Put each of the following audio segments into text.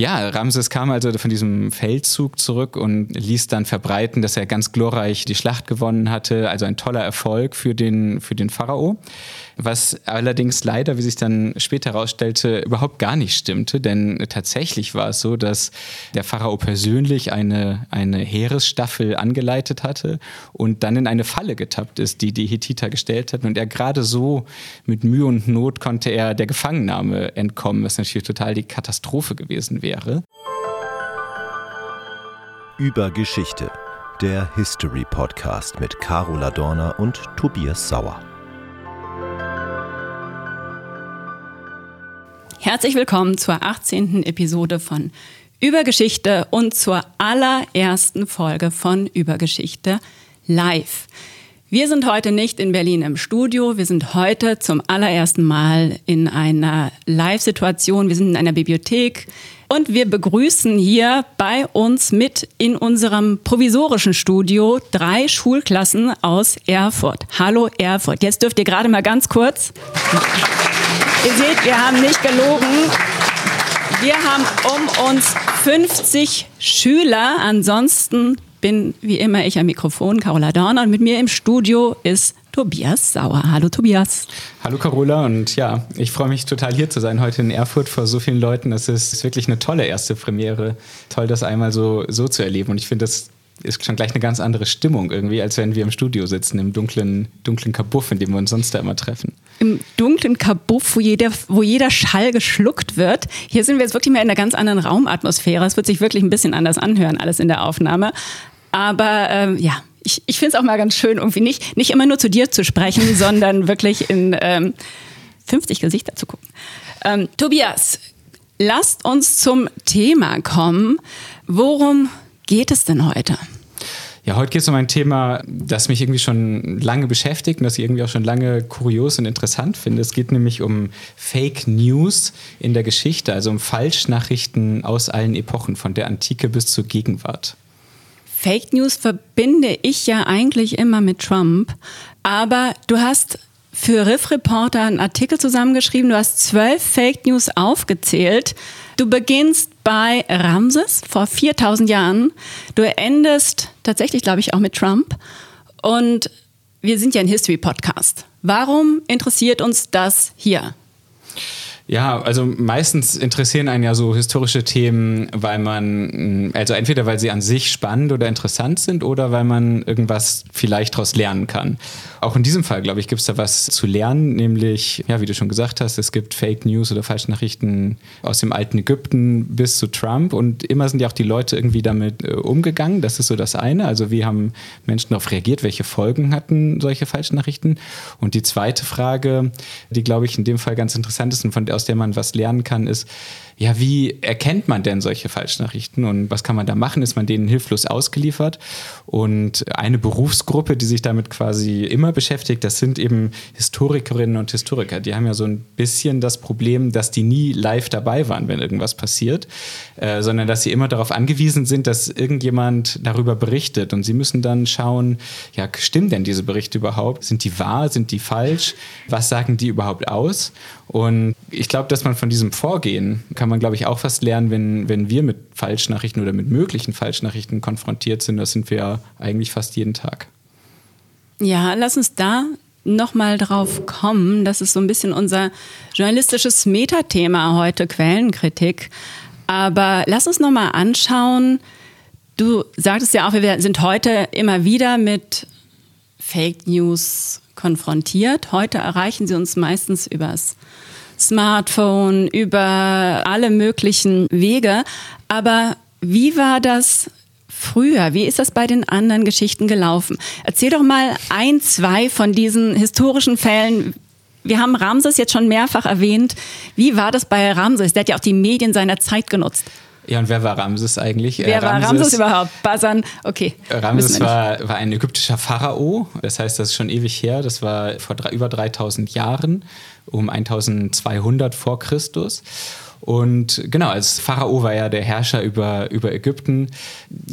Ja, Ramses kam also von diesem Feldzug zurück und ließ dann verbreiten, dass er ganz glorreich die Schlacht gewonnen hatte. Also ein toller Erfolg für den, für den Pharao. Was allerdings leider, wie sich dann später herausstellte, überhaupt gar nicht stimmte. Denn tatsächlich war es so, dass der Pharao persönlich eine, eine Heeresstaffel angeleitet hatte und dann in eine Falle getappt ist, die die Hethiter gestellt hatten. Und er gerade so mit Mühe und Not konnte er der Gefangennahme entkommen, was natürlich total die Katastrophe gewesen wäre wäre. Über Geschichte, der History Podcast mit Carola Dorner und Tobias Sauer. Herzlich willkommen zur 18. Episode von Übergeschichte und zur allerersten Folge von Übergeschichte live. Wir sind heute nicht in Berlin im Studio. Wir sind heute zum allerersten Mal in einer Live-Situation. Wir sind in einer Bibliothek und wir begrüßen hier bei uns mit in unserem provisorischen Studio drei Schulklassen aus Erfurt. Hallo Erfurt. Jetzt dürft ihr gerade mal ganz kurz. ihr seht, wir haben nicht gelogen. Wir haben um uns 50 Schüler. Ansonsten bin wie immer ich am Mikrofon, Carola Dorner, und mit mir im Studio ist Tobias Sauer. Hallo Tobias. Hallo Carola und ja, ich freue mich total hier zu sein heute in Erfurt vor so vielen Leuten. Das ist wirklich eine tolle erste Premiere. Toll, das einmal so, so zu erleben und ich finde das ist schon gleich eine ganz andere Stimmung irgendwie, als wenn wir im Studio sitzen, im dunklen, dunklen Kabuff, in dem wir uns sonst da immer treffen. Im dunklen Kabuff, wo jeder, wo jeder Schall geschluckt wird. Hier sind wir jetzt wirklich mehr in einer ganz anderen Raumatmosphäre. Es wird sich wirklich ein bisschen anders anhören, alles in der Aufnahme. Aber ähm, ja, ich, ich finde es auch mal ganz schön, irgendwie nicht, nicht immer nur zu dir zu sprechen, sondern wirklich in ähm, 50 Gesichter zu gucken. Ähm, Tobias, lasst uns zum Thema kommen. Worum geht es denn heute? Ja, heute geht es um ein Thema, das mich irgendwie schon lange beschäftigt und das ich irgendwie auch schon lange kurios und interessant finde. Es geht nämlich um Fake News in der Geschichte, also um Falschnachrichten aus allen Epochen, von der Antike bis zur Gegenwart. Fake News verbinde ich ja eigentlich immer mit Trump, aber du hast für Riff Reporter einen Artikel zusammengeschrieben, du hast zwölf Fake News aufgezählt. Du beginnst bei Ramses vor 4000 Jahren, du endest tatsächlich, glaube ich, auch mit Trump und wir sind ja ein History-Podcast. Warum interessiert uns das hier? Ja, also meistens interessieren einen ja so historische Themen, weil man, also entweder weil sie an sich spannend oder interessant sind oder weil man irgendwas vielleicht daraus lernen kann. Auch in diesem Fall, glaube ich, gibt es da was zu lernen, nämlich, ja, wie du schon gesagt hast, es gibt Fake News oder Falschnachrichten aus dem alten Ägypten bis zu Trump und immer sind ja auch die Leute irgendwie damit äh, umgegangen. Das ist so das eine. Also wie haben Menschen darauf reagiert? Welche Folgen hatten solche Falschnachrichten? Und die zweite Frage, die, glaube ich, in dem Fall ganz interessant ist und von, aus der man was lernen kann, ist, ja, wie erkennt man denn solche Falschnachrichten und was kann man da machen? Ist man denen hilflos ausgeliefert? Und eine Berufsgruppe, die sich damit quasi immer beschäftigt, das sind eben Historikerinnen und Historiker. Die haben ja so ein bisschen das Problem, dass die nie live dabei waren, wenn irgendwas passiert, äh, sondern dass sie immer darauf angewiesen sind, dass irgendjemand darüber berichtet. Und sie müssen dann schauen, ja, stimmen denn diese Berichte überhaupt? Sind die wahr? Sind die falsch? Was sagen die überhaupt aus? Und ich glaube, dass man von diesem Vorgehen kann man, glaube ich, auch fast lernen, wenn, wenn wir mit Falschnachrichten oder mit möglichen Falschnachrichten konfrontiert sind. Das sind wir ja eigentlich fast jeden Tag. Ja, lass uns da nochmal drauf kommen. Das ist so ein bisschen unser journalistisches Metathema heute, Quellenkritik. Aber lass uns nochmal anschauen. Du sagtest ja auch, wir sind heute immer wieder mit Fake News konfrontiert. Heute erreichen sie uns meistens übers Smartphone, über alle möglichen Wege. Aber wie war das früher? Wie ist das bei den anderen Geschichten gelaufen? Erzähl doch mal ein, zwei von diesen historischen Fällen. Wir haben Ramses jetzt schon mehrfach erwähnt. Wie war das bei Ramses? Der hat ja auch die Medien seiner Zeit genutzt. Ja, und wer war Ramses eigentlich? Wer äh, Ramses, war Ramses überhaupt? Basan, okay. Ramses war, war ein ägyptischer Pharao, das heißt, das ist schon ewig her, das war vor drei, über 3000 Jahren, um 1200 vor Christus. Und genau, als Pharao war er der Herrscher über, über Ägypten,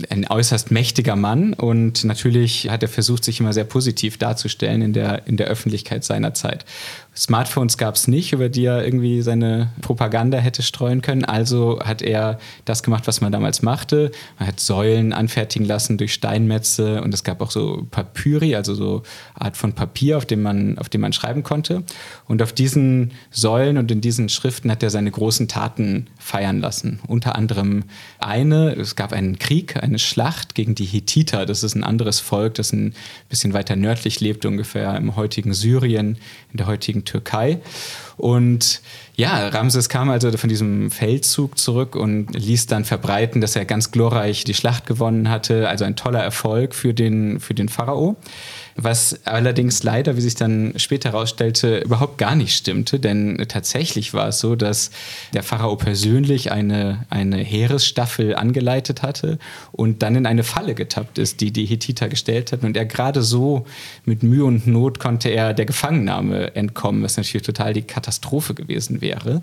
ein äußerst mächtiger Mann. Und natürlich hat er versucht, sich immer sehr positiv darzustellen in der, in der Öffentlichkeit seiner Zeit. Smartphones gab es nicht, über die er irgendwie seine Propaganda hätte streuen können. Also hat er das gemacht, was man damals machte. Man hat Säulen anfertigen lassen durch Steinmetze und es gab auch so Papyri, also so Art von Papier, auf dem man, auf dem man schreiben konnte. Und auf diesen Säulen und in diesen Schriften hat er seine großen Taten feiern lassen. Unter anderem eine, es gab einen Krieg, eine Schlacht gegen die Hethiter. Das ist ein anderes Volk, das ein bisschen weiter nördlich lebt, ungefähr im heutigen Syrien, in der heutigen Türkei. Und ja, Ramses kam also von diesem Feldzug zurück und ließ dann verbreiten, dass er ganz glorreich die Schlacht gewonnen hatte. Also ein toller Erfolg für den, für den Pharao. Was allerdings leider, wie sich dann später herausstellte, überhaupt gar nicht stimmte, denn tatsächlich war es so, dass der Pharao persönlich eine, eine Heeresstaffel angeleitet hatte und dann in eine Falle getappt ist, die die Hethiter gestellt hatten. Und er gerade so mit Mühe und Not konnte er der Gefangennahme entkommen, was natürlich total die Katastrophe gewesen wäre.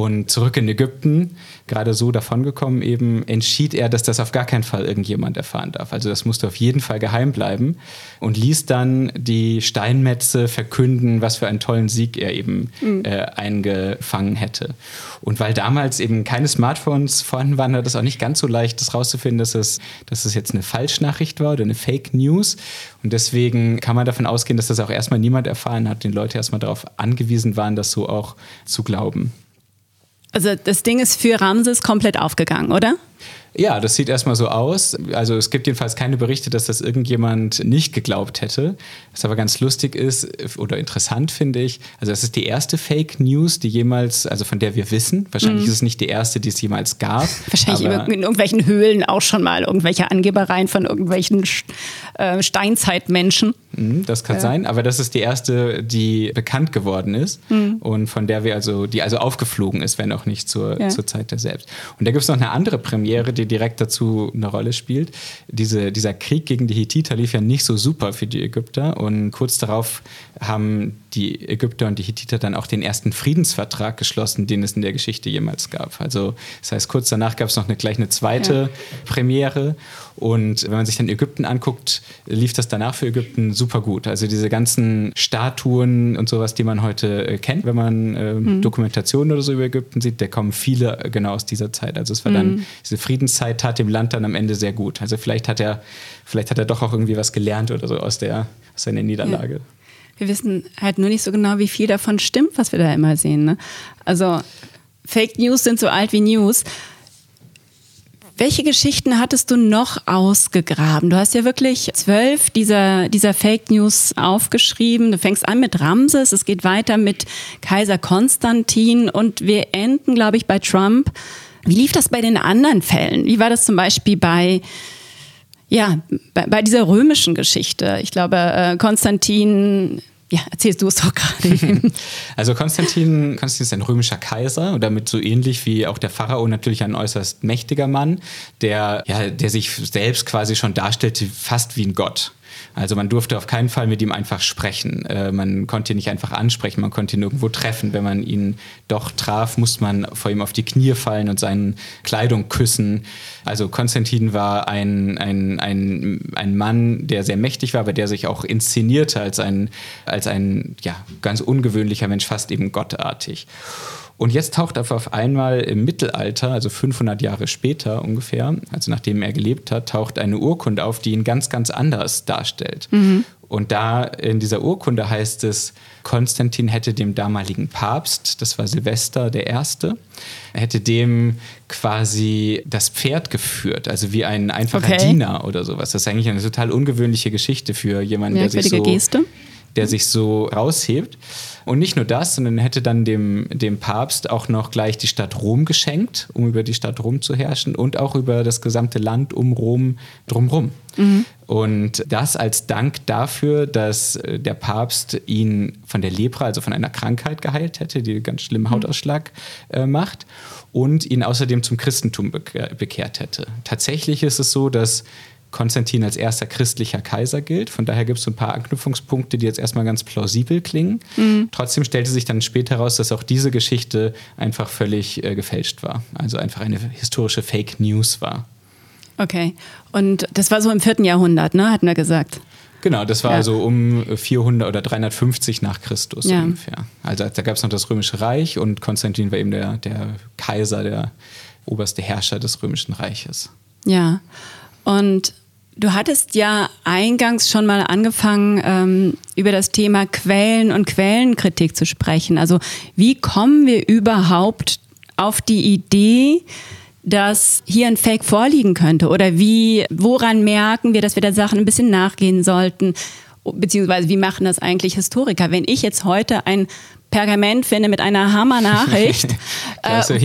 Und zurück in Ägypten, gerade so davongekommen eben, entschied er, dass das auf gar keinen Fall irgendjemand erfahren darf. Also das musste auf jeden Fall geheim bleiben und ließ dann die Steinmetze verkünden, was für einen tollen Sieg er eben mhm. äh, eingefangen hätte. Und weil damals eben keine Smartphones vorhanden waren, war das auch nicht ganz so leicht, das rauszufinden, dass es, dass es jetzt eine Falschnachricht war oder eine Fake News. Und deswegen kann man davon ausgehen, dass das auch erstmal niemand erfahren hat, den Leute erstmal darauf angewiesen waren, das so auch zu glauben. Also das Ding ist für Ramses komplett aufgegangen, oder? Ja, das sieht erstmal so aus. Also es gibt jedenfalls keine Berichte, dass das irgendjemand nicht geglaubt hätte. Was aber ganz lustig ist oder interessant finde ich, also das ist die erste Fake News, die jemals, also von der wir wissen. Wahrscheinlich mhm. ist es nicht die erste, die es jemals gab. Wahrscheinlich in irgendwelchen Höhlen auch schon mal irgendwelche Angebereien von irgendwelchen äh, Steinzeitmenschen. Mhm, das kann ja. sein, aber das ist die erste, die bekannt geworden ist mhm. und von der wir also, die also aufgeflogen ist, wenn auch nicht zur, ja. zur Zeit der selbst. Und da gibt es noch eine andere Premiere, die direkt dazu eine Rolle spielt. Diese, dieser Krieg gegen die Hittiter lief ja nicht so super für die Ägypter und kurz darauf haben die Ägypter und die Hittiter dann auch den ersten Friedensvertrag geschlossen, den es in der Geschichte jemals gab. Also das heißt, kurz danach gab es noch eine, gleich eine zweite ja. Premiere und wenn man sich dann Ägypten anguckt, lief das danach für Ägypten super gut. Also diese ganzen Statuen und sowas, die man heute äh, kennt, wenn man äh, mhm. Dokumentationen oder so über Ägypten sieht, da kommen viele genau aus dieser Zeit. Also es war mhm. dann, diese Friedenszeit tat dem Land dann am Ende sehr gut. Also vielleicht hat er, vielleicht hat er doch auch irgendwie was gelernt oder so aus der, aus seiner Niederlage. Ja. Wir wissen halt nur nicht so genau, wie viel davon stimmt, was wir da immer sehen. Ne? Also Fake News sind so alt wie News. Welche Geschichten hattest du noch ausgegraben? Du hast ja wirklich zwölf dieser, dieser Fake News aufgeschrieben. Du fängst an mit Ramses, es geht weiter mit Kaiser Konstantin und wir enden, glaube ich, bei Trump. Wie lief das bei den anderen Fällen? Wie war das zum Beispiel bei ja, bei, bei dieser römischen Geschichte. Ich glaube, äh, Konstantin ja, erzählst du es doch gerade. also Konstantin, Konstantin ist ein römischer Kaiser und damit so ähnlich wie auch der Pharao natürlich ein äußerst mächtiger Mann, der, ja, der sich selbst quasi schon darstellte fast wie ein Gott. Also man durfte auf keinen Fall mit ihm einfach sprechen. Äh, man konnte ihn nicht einfach ansprechen, man konnte ihn irgendwo treffen. Wenn man ihn doch traf, musste man vor ihm auf die Knie fallen und seine Kleidung küssen. Also Konstantin war ein, ein, ein, ein Mann, der sehr mächtig war, aber der sich auch inszenierte als ein, als ein ja, ganz ungewöhnlicher Mensch, fast eben gottartig. Und jetzt taucht er auf einmal im Mittelalter, also 500 Jahre später ungefähr, also nachdem er gelebt hat, taucht eine Urkunde auf, die ihn ganz, ganz anders darstellt. Mhm. Und da in dieser Urkunde heißt es, Konstantin hätte dem damaligen Papst, das war Silvester der Erste, hätte dem quasi das Pferd geführt, also wie ein einfacher okay. Diener oder sowas. Das ist eigentlich eine total ungewöhnliche Geschichte für jemanden, der sich so, Geste. Der sich so raushebt. Und nicht nur das, sondern hätte dann dem, dem Papst auch noch gleich die Stadt Rom geschenkt, um über die Stadt Rom zu herrschen und auch über das gesamte Land um Rom drumherum. Mhm. Und das als Dank dafür, dass äh, der Papst ihn von der Lepra, also von einer Krankheit geheilt hätte, die ganz schlimmen mhm. Hautausschlag äh, macht und ihn außerdem zum Christentum bekehrt hätte. Tatsächlich ist es so, dass Konstantin als erster christlicher Kaiser gilt. Von daher gibt es so ein paar Anknüpfungspunkte, die jetzt erstmal ganz plausibel klingen. Mhm. Trotzdem stellte sich dann später heraus, dass auch diese Geschichte einfach völlig äh, gefälscht war. Also einfach eine historische Fake News war. Okay. Und das war so im vierten Jahrhundert, ne? Hatten wir gesagt. Genau, das war Ja. so um 400 oder 350 nach Christus Ja. ungefähr. Also da gab es noch das Römische Reich und Konstantin war eben der, der Kaiser, der oberste Herrscher des Römischen Reiches. Ja. Und du hattest ja eingangs schon mal angefangen, ähm, über das Thema Quellen und Quellenkritik zu sprechen. Also wie kommen wir überhaupt auf die Idee, dass hier ein Fake vorliegen könnte? Oder wie, woran merken wir, dass wir der Sachen ein bisschen nachgehen sollten? Beziehungsweise wie machen das eigentlich Historiker? Wenn ich jetzt heute ein Pergament finde mit einer Hammer-Nachricht,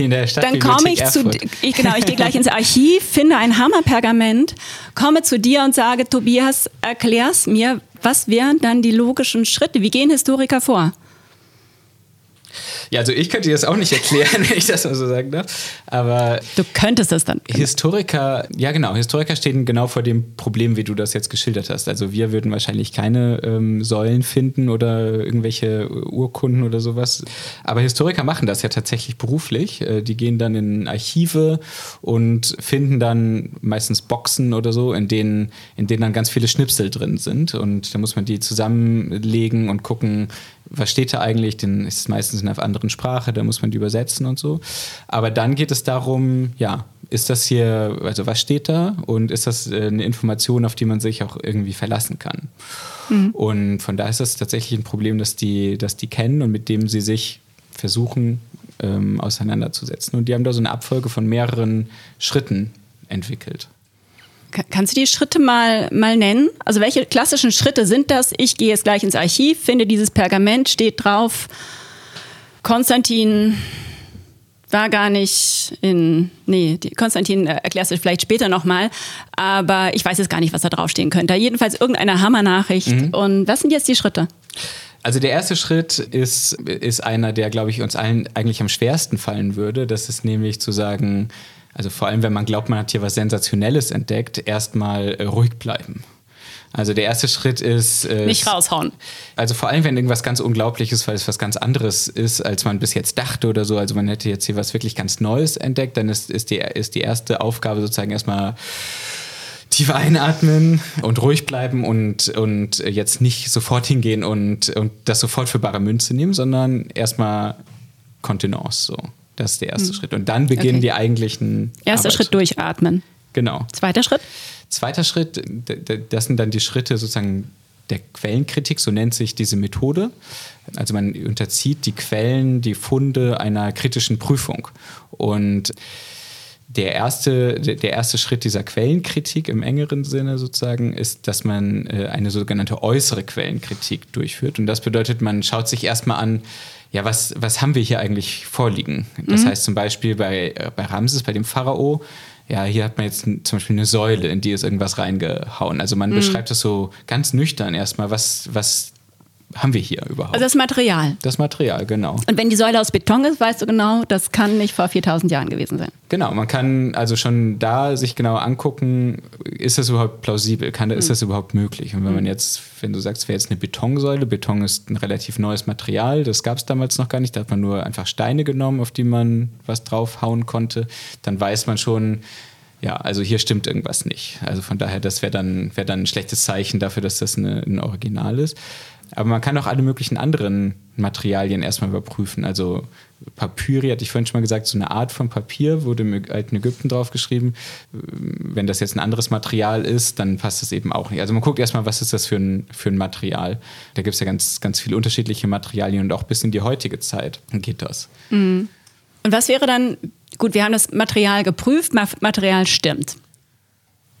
der dann komme ich zu, Stadtbibliothek ich, genau, ich gehe gleich ins Archiv, finde ein Hammerpergament, komme zu dir und sage, Tobias, erklär's mir, was wären dann die logischen Schritte? Wie gehen Historiker vor? Ja, also ich könnte dir das auch nicht erklären, wenn ich das mal so sagen darf. Aber Du könntest es dann. Historiker, ja genau, Historiker stehen genau vor dem Problem, wie du das jetzt geschildert hast. Also wir würden wahrscheinlich keine ähm, Säulen finden oder irgendwelche Urkunden oder sowas. Aber Historiker machen das ja tatsächlich beruflich. Äh, die gehen dann in Archive und finden dann meistens Boxen oder so, in denen, in denen dann ganz viele Schnipsel drin sind. Und da muss man die zusammenlegen und gucken, was steht da eigentlich, denn ist es meistens in einer anderen Sprache, da muss man die übersetzen und so. Aber dann geht es darum, ja, ist das hier, also was steht da und ist das äh, eine Information, auf die man sich auch irgendwie verlassen kann? Und von daher ist das tatsächlich ein Problem, dass die, dass die kennen und mit dem sie sich versuchen ähm, auseinanderzusetzen. Und die haben da so eine Abfolge von mehreren Schritten entwickelt. Ka- Kannst du die Schritte mal, mal nennen? Also welche klassischen Schritte sind das? Ich gehe jetzt gleich ins Archiv, finde dieses Pergament, steht drauf, Konstantin war gar nicht in, nee, Konstantin äh, erklärst du vielleicht später nochmal, aber ich weiß jetzt gar nicht, was da draufstehen könnte. Jedenfalls irgendeine Hammernachricht. Und was sind jetzt die Schritte? Also der erste Schritt ist, ist einer, der, glaube ich, uns allen eigentlich am schwersten fallen würde. Das ist nämlich zu sagen, also vor allem, wenn man glaubt, man hat hier was Sensationelles entdeckt, erstmal äh, ruhig bleiben. Also der erste Schritt ist... Äh, Nicht raushauen. Also vor allem, wenn irgendwas ganz Unglaubliches, weil es was ganz anderes ist, als man bis jetzt dachte oder so. Also man hätte jetzt hier was wirklich ganz Neues entdeckt, dann ist, ist, die, ist die erste Aufgabe sozusagen erstmal tief einatmen und ruhig bleiben und, und jetzt nicht sofort hingehen und, und das sofort für bare Münze nehmen, sondern erstmal Kontenance. So. Das ist der erste Schritt. Und dann beginnen Okay. die eigentlichen. Erster Schritt durchatmen. Genau. Zweiter Schritt? Zweiter Schritt, das sind dann die Schritte sozusagen der Quellenkritik, so nennt sich diese Methode. Also man unterzieht die Quellen, die Funde einer kritischen Prüfung. Und der erste, der der erste Schritt dieser Quellenkritik im engeren Sinne sozusagen ist, dass man äh, eine sogenannte äußere Quellenkritik durchführt. Und das bedeutet, man schaut sich erstmal an, ja, was, was haben wir hier eigentlich vorliegen? Das heißt zum Beispiel bei, äh, bei Ramses, bei dem Pharao, ja, hier hat man jetzt zum Beispiel eine Säule, in die ist irgendwas reingehauen. Also man beschreibt das so ganz nüchtern erstmal, was, was haben wir hier überhaupt? Also das Material. das Material, genau. Und wenn die Säule aus Beton ist, weißt du genau, das kann nicht vor 4000 Jahren gewesen sein. Genau, man kann also schon da sich genau angucken, ist das überhaupt plausibel, kann, ist das überhaupt möglich? Und wenn man jetzt, wenn du sagst, wäre jetzt eine Betonsäule, Beton ist ein relativ neues Material, das gab es damals noch gar nicht, da hat man nur einfach Steine genommen, auf die man was draufhauen konnte, dann weiß man schon, ja, also hier stimmt irgendwas nicht. Also von daher, das wäre dann, wär dann ein schlechtes Zeichen dafür, dass das eine, ein Original ist. Aber man kann auch alle möglichen anderen Materialien erstmal überprüfen. Also Papyri, hatte ich vorhin schon mal gesagt, so eine Art von Papier wurde im alten Ägypten draufgeschrieben. Wenn das jetzt ein anderes Material ist, dann passt das eben auch nicht. Also man guckt erstmal, was ist das für ein, für ein Material. Da gibt es ja ganz, ganz viele unterschiedliche Materialien und auch bis in die heutige Zeit geht das. Und was wäre dann, gut, wir haben das Material geprüft, Ma- Material stimmt.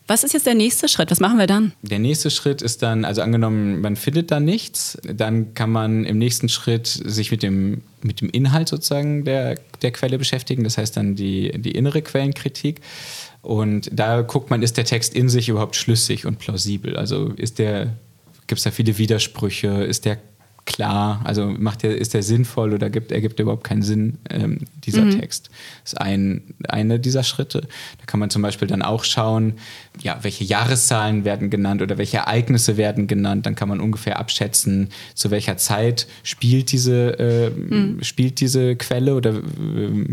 Was ist jetzt der nächste Schritt? Was machen wir dann? Der nächste Schritt ist dann, also angenommen, man findet da nichts, dann kann man im nächsten Schritt sich mit dem, mit dem Inhalt sozusagen der, der Quelle beschäftigen. Das heißt dann die, die innere Quellenkritik. Und da guckt man, ist der Text in sich überhaupt schlüssig und plausibel? Also ist der, gibt es da viele Widersprüche? Ist der klar, also macht der, ist der sinnvoll oder gibt, ergibt er überhaupt keinen Sinn, ähm, dieser mhm. Text. Das ist ein, eine dieser Schritte. Da kann man zum Beispiel dann auch schauen, ja, welche Jahreszahlen werden genannt oder welche Ereignisse werden genannt. Dann kann man ungefähr abschätzen, zu welcher Zeit spielt diese, äh, mhm. spielt diese Quelle oder äh,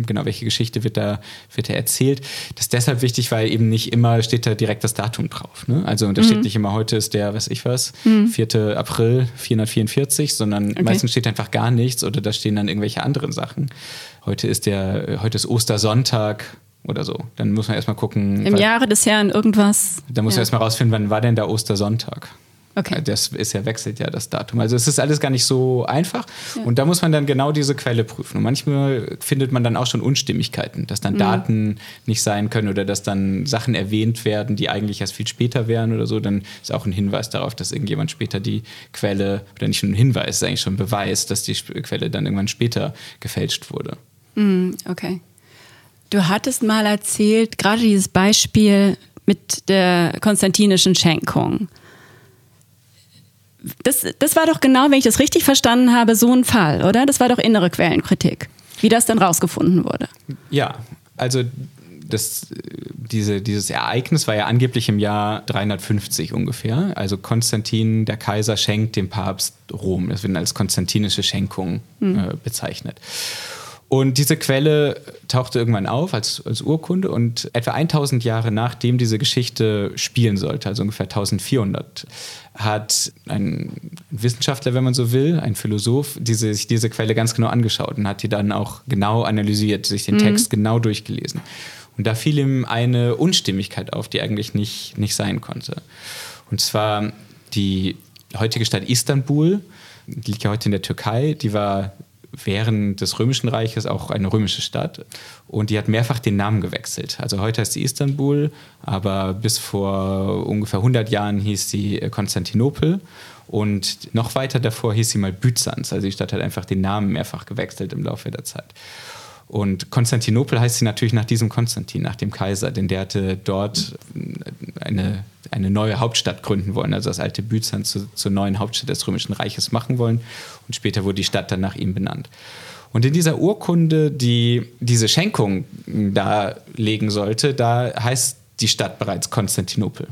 genau, welche Geschichte wird da, wird da erzählt. Das ist deshalb wichtig, weil eben nicht immer steht da direkt das Datum drauf. Ne? Also da mhm. steht nicht immer, heute ist der, was ich was, 4. Mhm. April 444, sondern okay. meistens steht einfach gar nichts oder da stehen dann irgendwelche anderen Sachen. Heute ist der, heute ist Ostersonntag oder so. Dann muss man erstmal gucken. Im Jahre des Herrn irgendwas. Da muss ja. man erstmal rausfinden, wann war denn der Ostersonntag? Okay. Das ist ja, wechselt ja das Datum. Also es ist alles gar nicht so einfach. Ja. Und da muss man dann genau diese Quelle prüfen. Und manchmal findet man dann auch schon Unstimmigkeiten, dass dann mhm. Daten nicht sein können oder dass dann Sachen erwähnt werden, die eigentlich erst viel später wären oder so. Dann ist auch ein Hinweis darauf, dass irgendjemand später die Quelle, oder nicht nur ein Hinweis, ist eigentlich schon ein Beweis, dass die Quelle dann irgendwann später gefälscht wurde. Mhm, okay. Du hattest mal erzählt, gerade dieses Beispiel mit der konstantinischen Schenkung das, das war doch genau, wenn ich das richtig verstanden habe, so ein Fall, oder? Das war doch innere Quellenkritik, wie das dann rausgefunden wurde. Ja, also das, diese, dieses Ereignis war ja angeblich im Jahr 350 ungefähr. Also Konstantin, der Kaiser, schenkt dem Papst Rom. Das wird als konstantinische Schenkung hm. äh, bezeichnet. Und diese Quelle tauchte irgendwann auf als, als Urkunde und etwa 1000 Jahre nachdem diese Geschichte spielen sollte, also ungefähr 1400, hat ein Wissenschaftler, wenn man so will, ein Philosoph, diese, sich diese Quelle ganz genau angeschaut und hat die dann auch genau analysiert, sich den mhm. Text genau durchgelesen. Und da fiel ihm eine Unstimmigkeit auf, die eigentlich nicht, nicht sein konnte. Und zwar die heutige Stadt Istanbul, die liegt ja heute in der Türkei, die war während des Römischen Reiches auch eine römische Stadt und die hat mehrfach den Namen gewechselt. Also heute heißt sie Istanbul, aber bis vor ungefähr 100 Jahren hieß sie Konstantinopel und noch weiter davor hieß sie mal Byzanz. Also die Stadt hat einfach den Namen mehrfach gewechselt im Laufe der Zeit. Und Konstantinopel heißt sie natürlich nach diesem Konstantin, nach dem Kaiser, denn der hatte dort eine, eine neue Hauptstadt gründen wollen, also das alte Byzanz zu, zur neuen Hauptstadt des Römischen Reiches machen wollen. Und später wurde die Stadt dann nach ihm benannt. Und in dieser Urkunde, die diese Schenkung darlegen sollte, da heißt die Stadt bereits Konstantinopel.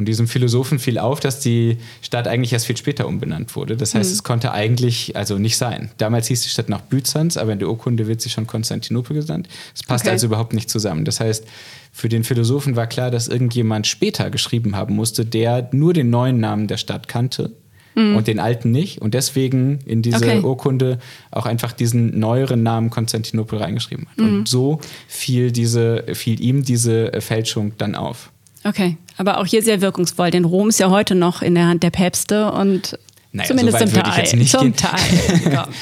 Und diesem Philosophen fiel auf, dass die Stadt eigentlich erst viel später umbenannt wurde. Das heißt, mhm. es konnte eigentlich also nicht sein. Damals hieß die Stadt noch Byzanz, aber in der Urkunde wird sie schon Konstantinopel genannt. Es passt okay. also überhaupt nicht zusammen. Das heißt, für den Philosophen war klar, dass irgendjemand später geschrieben haben musste, der nur den neuen Namen der Stadt kannte mhm. und den alten nicht und deswegen in diese okay. Urkunde auch einfach diesen neueren Namen Konstantinopel reingeschrieben hat. Mhm. Und so fiel, diese, fiel ihm diese Fälschung dann auf. Okay, aber auch hier sehr wirkungsvoll, denn Rom ist ja heute noch in der Hand der Päpste und naja, zumindest so zum Teil. zum gehen. Teil. ja.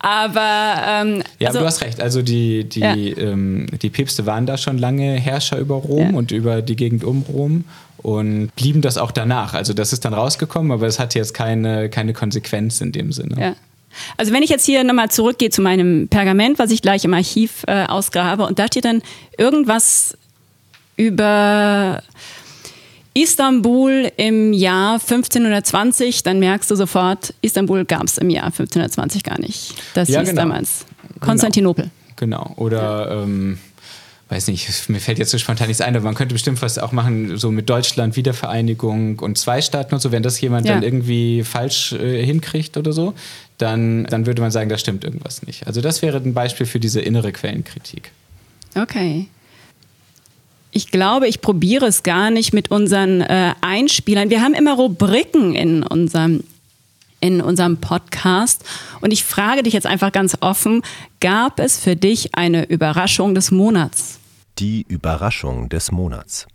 Aber ähm, ja, also, aber du hast recht. Also die, die, ja. ähm, die Päpste waren da schon lange Herrscher über Rom ja. und über die Gegend um Rom und blieben das auch danach. Also das ist dann rausgekommen, aber es hat jetzt keine, keine Konsequenz in dem Sinne. Ja. Also wenn ich jetzt hier nochmal zurückgehe zu meinem Pergament, was ich gleich im Archiv äh, ausgrabe, und da steht dann irgendwas über Istanbul im Jahr 1520, dann merkst du sofort, Istanbul gab es im Jahr 1520 gar nicht. Das ja, hieß genau. damals Konstantinopel. Genau. genau. Oder ja. ähm, weiß nicht, mir fällt jetzt so spontan nichts ein, aber man könnte bestimmt was auch machen, so mit Deutschland, Wiedervereinigung und zwei Staaten und so, wenn das jemand ja. dann irgendwie falsch äh, hinkriegt oder so, dann, dann würde man sagen, da stimmt irgendwas nicht. Also das wäre ein Beispiel für diese innere Quellenkritik. Okay ich glaube, ich probiere es gar nicht mit unseren äh, Einspielern. Wir haben immer Rubriken in unserem in unserem Podcast. Und ich frage dich jetzt einfach ganz offen, gab es für dich eine Überraschung des Monats? Die Überraschung des Monats.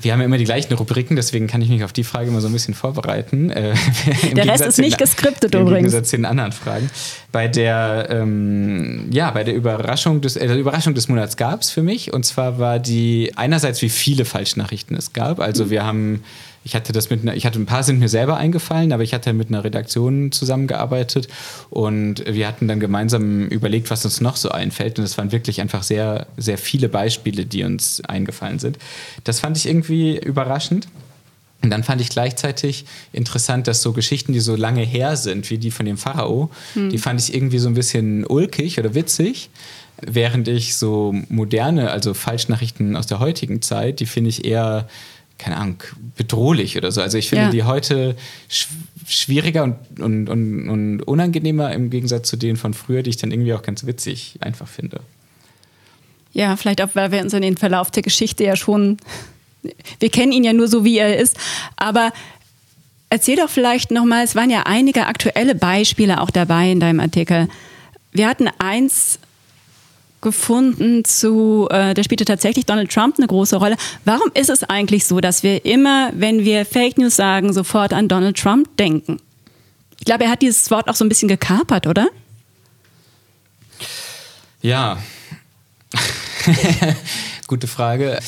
Wir haben ja immer die gleichen Rubriken, deswegen kann ich mich auf die Frage immer so ein bisschen vorbereiten. Äh, der Rest ist nicht geskriptet übrigens. Im Gegensatz zu den anderen Fragen. Bei der, ähm, ja, bei der Überraschung des, äh, Überraschung des Monats gab es für mich. Und zwar war die einerseits, wie viele Falschnachrichten es gab. Also mhm. wir haben ich hatte das mit einer, ich hatte ein paar sind mir selber eingefallen, aber ich hatte mit einer Redaktion zusammengearbeitet und wir hatten dann gemeinsam überlegt, was uns noch so einfällt. Und es waren wirklich einfach sehr, sehr viele Beispiele, die uns eingefallen sind. Das fand ich irgendwie überraschend. Und dann fand ich gleichzeitig interessant, dass so Geschichten, die so lange her sind, wie die von dem Pharao, hm. die fand ich irgendwie so ein bisschen ulkig oder witzig. Während ich so moderne, also Falschnachrichten aus der heutigen Zeit, die finde ich eher, keine Ahnung, bedrohlich oder so. Also ich finde ja. die heute sch schwieriger und, und, und, und unangenehmer im Gegensatz zu denen von früher, die ich dann irgendwie auch ganz witzig einfach finde. Ja, vielleicht auch, weil wir uns in den Verlauf der Geschichte ja schon wir kennen ihn ja nur so, wie er ist. Aber erzähl doch vielleicht nochmal, es waren ja einige aktuelle Beispiele auch dabei in deinem Artikel. Wir hatten eins gefunden zu, äh, da spielte tatsächlich Donald Trump eine große Rolle. Warum ist es eigentlich so, dass wir immer, wenn wir Fake News sagen, sofort an Donald Trump denken? Ich glaube, er hat dieses Wort auch so ein bisschen gekapert, oder? Ja. Gute Frage.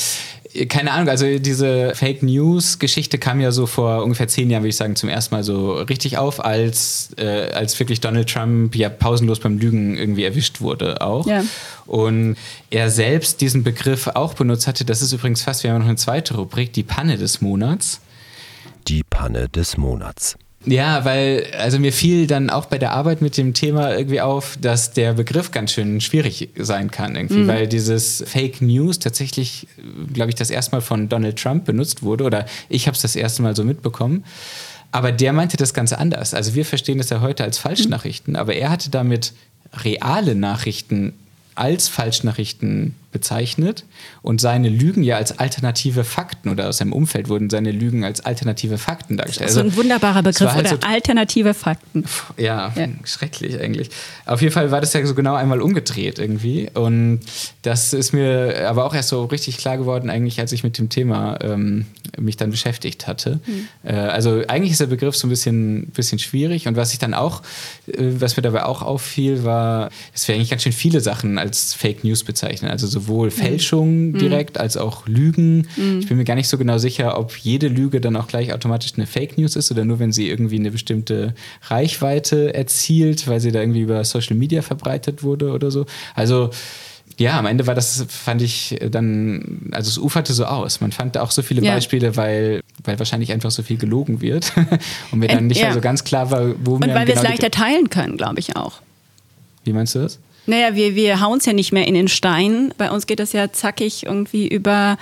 Keine Ahnung, also diese Fake News-Geschichte kam ja so vor ungefähr zehn Jahren, würde ich sagen, zum ersten Mal so richtig auf, als, äh, als wirklich Donald Trump ja pausenlos beim Lügen irgendwie erwischt wurde auch. Ja. Und er selbst diesen Begriff auch benutzt hatte. Das ist übrigens fast, wir haben noch eine zweite Rubrik, die Panne des Monats. Die Panne des Monats. Ja, weil, also mir fiel dann auch bei der Arbeit mit dem Thema irgendwie auf, dass der Begriff ganz schön schwierig sein kann, irgendwie, mhm. weil dieses Fake News tatsächlich, glaube ich, das erste Mal von Donald Trump benutzt wurde oder ich habe es das erste Mal so mitbekommen. Aber der meinte das Ganze anders. Also wir verstehen das ja heute als Falschnachrichten, mhm. aber er hatte damit reale Nachrichten als Falschnachrichten bezeichnet und seine Lügen ja als alternative Fakten oder aus seinem Umfeld wurden seine Lügen als alternative Fakten dargestellt. Das ist also, ein wunderbarer Begriff halt oder so, alternative Fakten. Ja, ja, schrecklich eigentlich. Auf jeden Fall war das ja so genau einmal umgedreht irgendwie und das ist mir aber auch erst so richtig klar geworden eigentlich, als ich mit dem Thema ähm, mich dann beschäftigt hatte. Mhm. Äh, also eigentlich ist der Begriff so ein bisschen, bisschen schwierig und was ich dann auch, äh, was mir dabei auch auffiel, war, dass wir eigentlich ganz schön viele Sachen als Fake News bezeichnen. Also sowohl mhm. Fälschungen mhm. direkt als auch Lügen. Mhm. Ich bin mir gar nicht so genau sicher, ob jede Lüge dann auch gleich automatisch eine Fake News ist oder nur wenn sie irgendwie eine bestimmte Reichweite erzielt, weil sie da irgendwie über Social Media verbreitet wurde oder so. Also ja, am Ende war das, fand ich dann, also es uferte so aus. Man fand auch so viele ja. Beispiele, weil, weil wahrscheinlich einfach so viel gelogen wird und mir dann nicht ja. so ganz klar war, wo wir. Und weil wir es genau leichter teilen können, glaube ich auch. Wie meinst du das? Naja, wir, wir hauen es ja nicht mehr in den Stein. Bei uns geht das ja zackig irgendwie über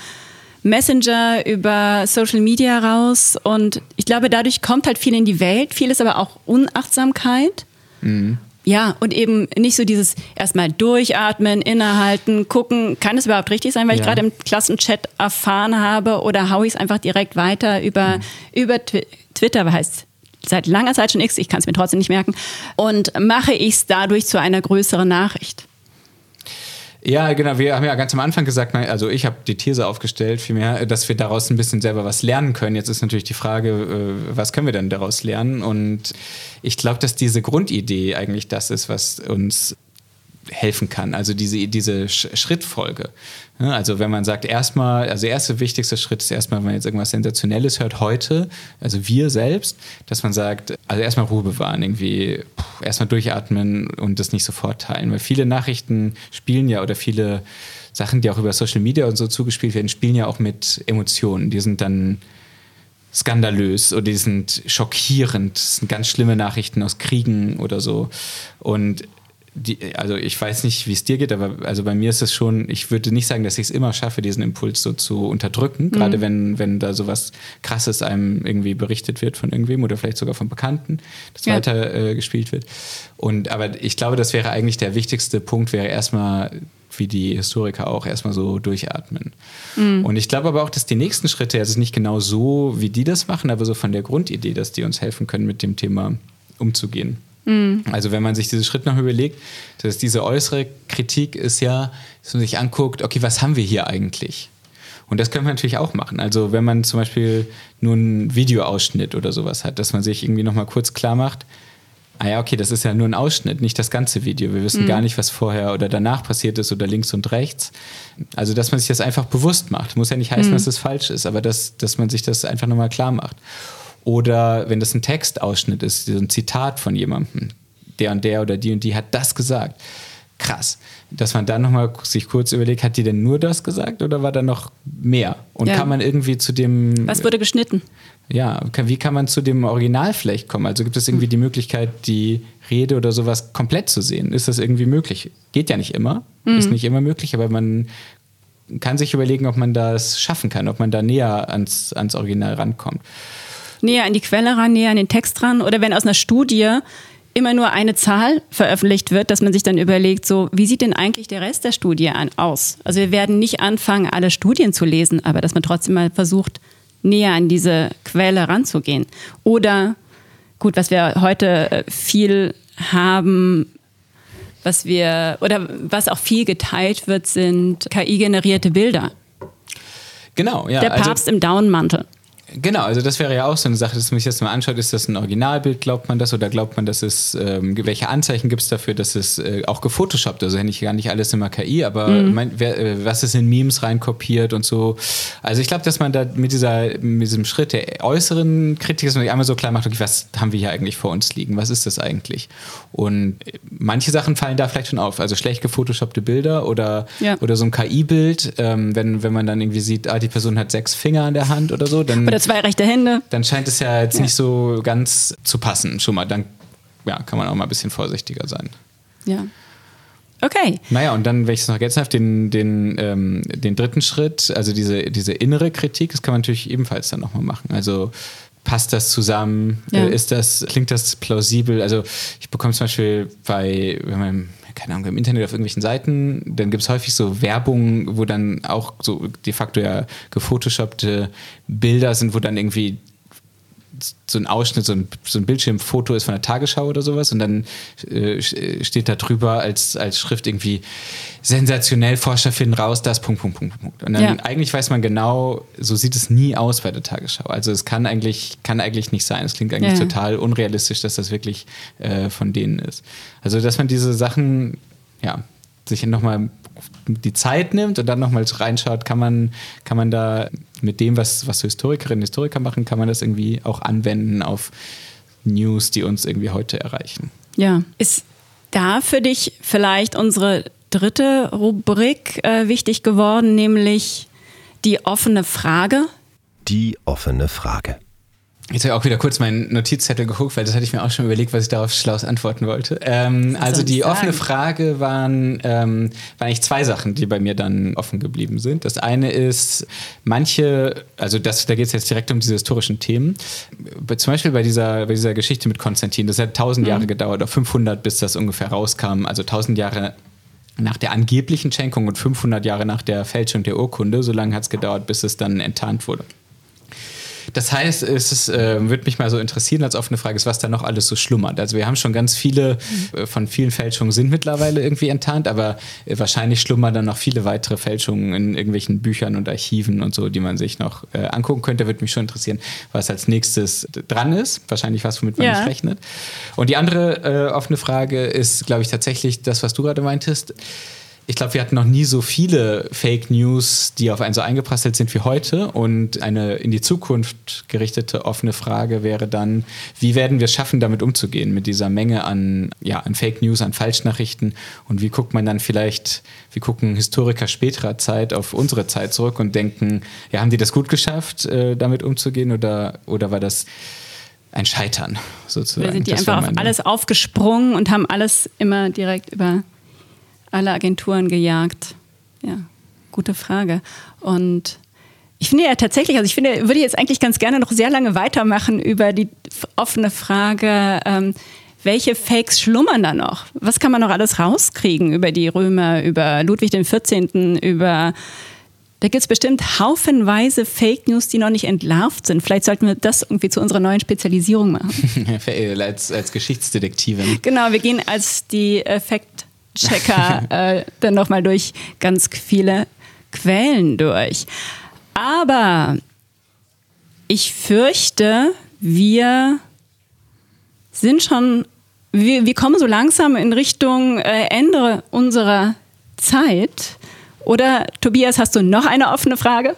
Messenger, über Social Media raus. Und ich glaube, dadurch kommt halt viel in die Welt. Viel ist aber auch Unachtsamkeit. Mhm. Ja, und eben nicht so dieses erstmal durchatmen, innehalten, gucken, kann es überhaupt richtig sein, weil ja. ich gerade im Klassenchat erfahren habe oder haue ich es einfach direkt weiter über, mhm. über Twitter, heißt seit langer Zeit schon X, ich kann es mir trotzdem nicht merken, und mache ich es dadurch zu einer größeren Nachricht. Ja, genau. Wir haben ja ganz am Anfang gesagt, also ich habe die These aufgestellt, vielmehr, dass wir daraus ein bisschen selber was lernen können. Jetzt ist natürlich die Frage, äh, was können wir denn daraus lernen? Und ich glaube, dass diese Grundidee eigentlich das ist, was uns helfen kann. Also diese, diese Schrittfolge. Also wenn man sagt, erstmal, also der erste wichtigste Schritt ist erstmal, wenn man jetzt irgendwas Sensationelles hört heute, also wir selbst, dass man sagt, also erstmal Ruhe bewahren, irgendwie erstmal durchatmen und das nicht sofort teilen. Weil viele Nachrichten spielen ja oder viele Sachen, die auch über Social Media und so zugespielt werden, spielen ja auch mit Emotionen. Die sind dann skandalös oder die sind schockierend. Das sind ganz schlimme Nachrichten aus Kriegen oder so. Und die, also ich weiß nicht, wie es dir geht, aber also bei mir ist es schon, ich würde nicht sagen, dass ich es immer schaffe, diesen Impuls so zu unterdrücken, mhm. gerade wenn, wenn da sowas krasses einem irgendwie berichtet wird von irgendwem oder vielleicht sogar von Bekannten, das ja. weiter äh, gespielt wird. Und aber ich glaube, das wäre eigentlich der wichtigste Punkt, wäre erstmal wie die Historiker auch erstmal so durchatmen. Mhm. Und ich glaube aber auch, dass die nächsten Schritte, also nicht genau so, wie die das machen, aber so von der Grundidee, dass die uns helfen können, mit dem Thema umzugehen. Mhm. Also wenn man sich diesen Schritt noch überlegt, dass diese äußere Kritik ist ja, dass man sich anguckt, okay, was haben wir hier eigentlich? Und das können wir natürlich auch machen. Also wenn man zum Beispiel nur einen Videoausschnitt oder sowas hat, dass man sich irgendwie nochmal kurz klar macht, ah ja, okay, das ist ja nur ein Ausschnitt, nicht das ganze Video. Wir wissen mhm. gar nicht, was vorher oder danach passiert ist oder links und rechts. Also, dass man sich das einfach bewusst macht. Muss ja nicht heißen, mhm. dass es falsch ist, aber dass, dass man sich das einfach nochmal klar macht. Oder wenn das ein Textausschnitt ist, so ein Zitat von jemandem, der und der oder die und die hat das gesagt. Krass. dass man dann nochmal sich kurz überlegt, hat die denn nur das gesagt oder war da noch mehr? Und Ja. kann man irgendwie zu dem. Was wurde geschnitten? Ja, wie kann man zu dem Original vielleicht kommen? Also gibt es irgendwie die Möglichkeit, die Rede oder sowas komplett zu sehen? Ist das irgendwie möglich? Geht ja nicht immer, ist nicht immer möglich, aber man kann sich überlegen, ob man das schaffen kann, ob man da näher ans, ans Original rankommt. Näher an die Quelle ran, näher an den Text ran? Oder wenn aus einer Studie immer nur eine Zahl veröffentlicht wird, dass man sich dann überlegt, so, wie sieht denn eigentlich der Rest der Studie an, aus? Also wir werden nicht anfangen, alle Studien zu lesen, aber dass man trotzdem mal versucht, näher an diese Quelle ranzugehen. Oder, gut, was wir heute äh, viel haben, was wir, oder was auch viel geteilt wird, sind KI-generierte Bilder. Genau, ja. Der also- Papst im Daunenmantel. Genau, also das wäre ja auch so eine Sache, dass man sich das mal anschaut, ist das ein Originalbild, glaubt man das oder glaubt man, dass es, ähm, welche Anzeichen gibt es dafür, dass es äh, auch gefotoshoppt, also nicht, gar nicht alles immer KI, aber mein, wer, äh, was ist in Memes reinkopiert und so. Also ich glaube, dass man da mit, dieser, mit diesem Schritt der äußeren Kritik, dass man sich einmal so klar macht, okay, was haben wir hier eigentlich vor uns liegen, was ist das eigentlich? Und äh, manche Sachen fallen da vielleicht schon auf, also schlecht gefotoshoppte Bilder oder, Ja. oder so ein KI-Bild, ähm, wenn, wenn man dann irgendwie sieht, ah, die Person hat sechs Finger an der Hand oder so, dann Oder zwei rechte Hände. dann scheint es ja jetzt nicht so ganz zu passen. Schon mal, dann ja, kann man auch mal ein bisschen vorsichtiger sein. Ja. Okay. Naja, und dann, wenn ich es noch ergänzen darf, den, den, ähm, den dritten Schritt, also diese, diese innere Kritik, das kann man natürlich ebenfalls dann nochmal machen. Also passt das zusammen? Ja. Äh, Ist das, klingt das plausibel? Also ich bekomme zum Beispiel bei, wenn man, keine Ahnung, im Internet auf irgendwelchen Seiten, dann gibt es häufig so Werbung, wo dann auch so de facto ja gefotoshoppte Bilder sind, wo dann irgendwie so ein Ausschnitt, so ein, so ein Bildschirmfoto ist von der Tagesschau oder sowas und dann äh, steht da drüber als, als Schrift irgendwie sensationell Forscher finden raus, das Punkt, Punkt, Punkt, Punkt. Und dann Ja. eigentlich weiß man genau, so sieht es nie aus bei der Tagesschau. Also es kann eigentlich, kann eigentlich nicht sein. Es klingt eigentlich Ja. total unrealistisch, dass das wirklich äh, von denen ist. Also dass man diese Sachen, ja, sich nochmal die Zeit nimmt und dann nochmal reinschaut, kann man, kann man da mit dem, was, was so Historikerinnen und Historiker machen, kann man das irgendwie auch anwenden auf News, die uns irgendwie heute erreichen. Ja. Ist da für dich vielleicht unsere dritte Rubrik äh, wichtig geworden, nämlich die offene Frage? Die offene Frage. Jetzt habe ich auch wieder kurz meinen Notizzettel geguckt, weil das hatte ich mir auch schon überlegt, was ich darauf schlau antworten wollte. Ähm, also die ich offene sagen? Frage waren, ähm, waren eigentlich zwei Sachen, die bei mir dann offen geblieben sind. Das eine ist, manche, also das, da geht es jetzt direkt um diese historischen Themen. Zum Beispiel bei dieser, bei dieser Geschichte mit Konstantin, das hat tausend Mhm. Jahre gedauert, auf 500, bis das ungefähr rauskam. Also tausend Jahre nach der angeblichen Schenkung und 500 Jahre nach der Fälschung der Urkunde. So lange hat es gedauert, bis es dann enttarnt wurde. Das heißt, es ist, äh, würde mich mal so interessieren als offene Frage, ist, was da noch alles so schlummert. Also wir haben schon ganz viele äh, von vielen Fälschungen sind mittlerweile irgendwie enttarnt, aber äh, wahrscheinlich schlummern dann noch viele weitere Fälschungen in irgendwelchen Büchern und Archiven und so, die man sich noch äh, angucken könnte. Würde mich schon interessieren, was als nächstes dran ist. Wahrscheinlich was, womit man Ja. nicht rechnet. Und die andere äh, offene Frage ist, glaube ich, tatsächlich das, was du gerade meintest. Ich glaube, wir hatten noch nie so viele Fake News, die auf einen so eingeprasselt sind wie heute. Und eine in die Zukunft gerichtete offene Frage wäre dann, wie werden wir es schaffen, damit umzugehen, mit dieser Menge an, ja, an Fake News, an Falschnachrichten? Und wie guckt man dann vielleicht, wie gucken Historiker späterer Zeit auf unsere Zeit zurück und denken, ja, haben die das gut geschafft, äh, damit umzugehen? Oder, oder war das ein Scheitern sozusagen? Oder sind die Das einfach auf alles aufgesprungen und haben alles immer direkt über alle Agenturen gejagt? Ja, gute Frage. Und ich finde ja tatsächlich, also ich finde, würde jetzt eigentlich ganz gerne noch sehr lange weitermachen über die offene Frage, ähm, welche Fakes schlummern da noch? Was kann man noch alles rauskriegen über die Römer, über Ludwig XIV., über da gibt es bestimmt haufenweise Fake News, die noch nicht entlarvt sind. Vielleicht sollten wir das irgendwie zu unserer neuen Spezialisierung machen. als, als Geschichtsdetektivin. Genau, wir gehen als die äh, Fact-Checker äh, dann nochmal durch ganz viele Quellen durch. Aber ich fürchte, wir sind schon, wir, wir kommen so langsam in Richtung äh, Ende unserer Zeit. Oder Tobias, hast du noch eine offene Frage?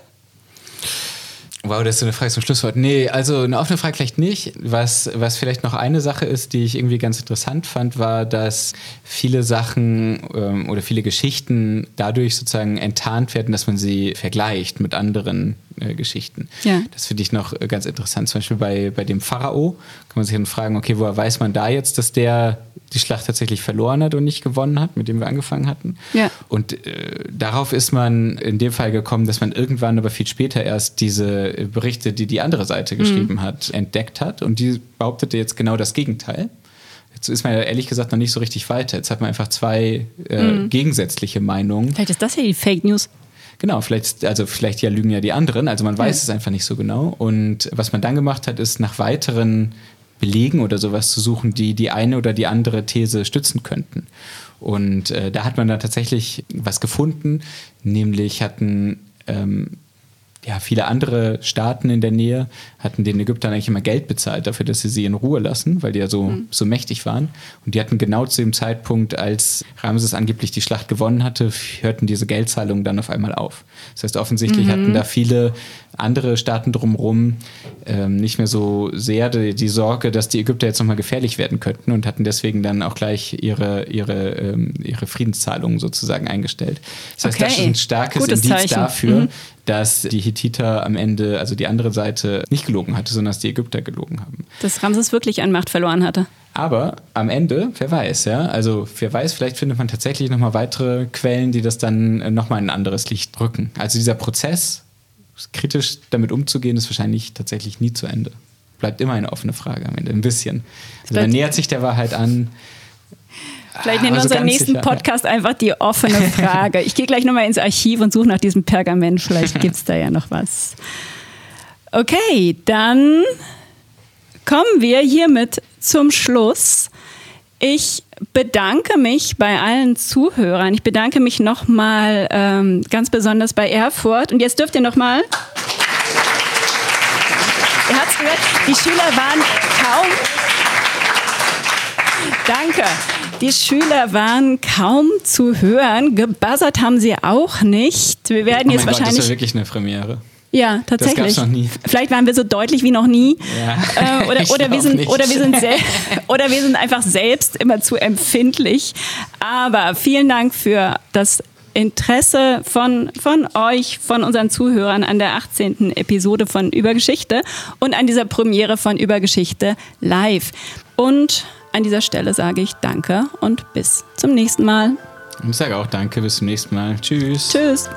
Wow, das ist so eine Frage zum Schlusswort. Nee, also eine offene Frage vielleicht nicht. Was, was vielleicht noch eine Sache ist, die ich irgendwie ganz interessant fand, war, dass viele Sachen ähm, oder viele Geschichten dadurch sozusagen enttarnt werden, dass man sie vergleicht mit anderen äh, Geschichten. Ja. Das finde ich noch ganz interessant. Zum Beispiel bei, bei dem Pharao kann man sich dann fragen, okay, woher weiß man da jetzt, dass der die Schlacht tatsächlich verloren hat und nicht gewonnen hat, mit dem wir angefangen hatten. Ja. Und äh, darauf ist man in dem Fall gekommen, dass man irgendwann, aber viel später erst diese Berichte, die die andere Seite geschrieben mhm. hat, entdeckt hat. Und die behauptete jetzt genau das Gegenteil. Jetzt ist man ja ehrlich gesagt noch nicht so richtig weiter. Jetzt hat man einfach zwei äh, mhm. gegensätzliche Meinungen. Vielleicht ist das ja die Fake News. Genau, vielleicht, also vielleicht ja lügen ja die anderen, also man weiß ja. es einfach nicht so genau. Und was man dann gemacht hat, ist nach weiteren Belegen oder sowas zu suchen, die die eine oder die andere These stützen könnten. Und äh, da hat man dann tatsächlich was gefunden, nämlich hatten ähm, ja, viele andere Staaten in der Nähe hatten den Ägyptern eigentlich immer Geld bezahlt dafür, dass sie sie in Ruhe lassen, weil die ja so, mhm. so mächtig waren. Und die hatten genau zu dem Zeitpunkt, als Ramses angeblich die Schlacht gewonnen hatte, hörten diese Geldzahlungen dann auf einmal auf. Das heißt, offensichtlich mhm. hatten da viele andere Staaten drumherum ähm, nicht mehr so sehr die, die, Sorge, dass die Ägypter jetzt nochmal gefährlich werden könnten und hatten deswegen dann auch gleich ihre, ihre, ähm, ihre Friedenszahlungen sozusagen eingestellt. Das heißt, okay. das ist ein starkes Gutes Indiz Zeichen. dafür, mhm. dass die Hittiter am Ende, also die andere Seite, nicht gelogen hatte, sondern dass die Ägypter gelogen haben. Dass Ramses wirklich an Macht verloren hatte. Aber am Ende, wer weiß, ja, also wer weiß, vielleicht findet man tatsächlich nochmal weitere Quellen, die das dann nochmal in ein anderes Licht rücken. Also dieser Prozess, kritisch damit umzugehen, ist wahrscheinlich tatsächlich nie zu Ende. Bleibt immer eine offene Frage am Ende, ein bisschen. Also man nähert sich der Wahrheit an. Vielleicht nennen wir unseren nächsten sicher, Podcast ja. einfach die offene Frage. Ich gehe gleich nochmal ins Archiv und suche nach diesem Pergament. Vielleicht gibt es da ja noch was. Okay, dann kommen wir hiermit zum Schluss. Ich bedanke mich bei allen Zuhörern. Ich bedanke mich nochmal ähm, ganz besonders bei Erfurt. Und jetzt dürft ihr nochmal. Ihr habt es gehört, die Schüler waren kaum. Danke. Die Schüler waren kaum zu hören. Gebuzzert haben sie auch nicht. Wir werden oh jetzt wahrscheinlich. Gott, das ist ja wirklich eine Premiere. Ja, tatsächlich. Das gab's noch nie. Vielleicht waren wir so deutlich wie noch nie. Ja, äh, oder, oder, wir sind, oder, wir sind oder wir sind einfach selbst immer zu empfindlich. Aber vielen Dank für das Interesse von, von euch, von unseren Zuhörern an der 18. Episode von Übergeschichte und an dieser Premiere von Übergeschichte live. Und an dieser Stelle sage ich Danke und bis zum nächsten Mal. Ich sage auch Danke, bis zum nächsten Mal. Tschüss. Tschüss.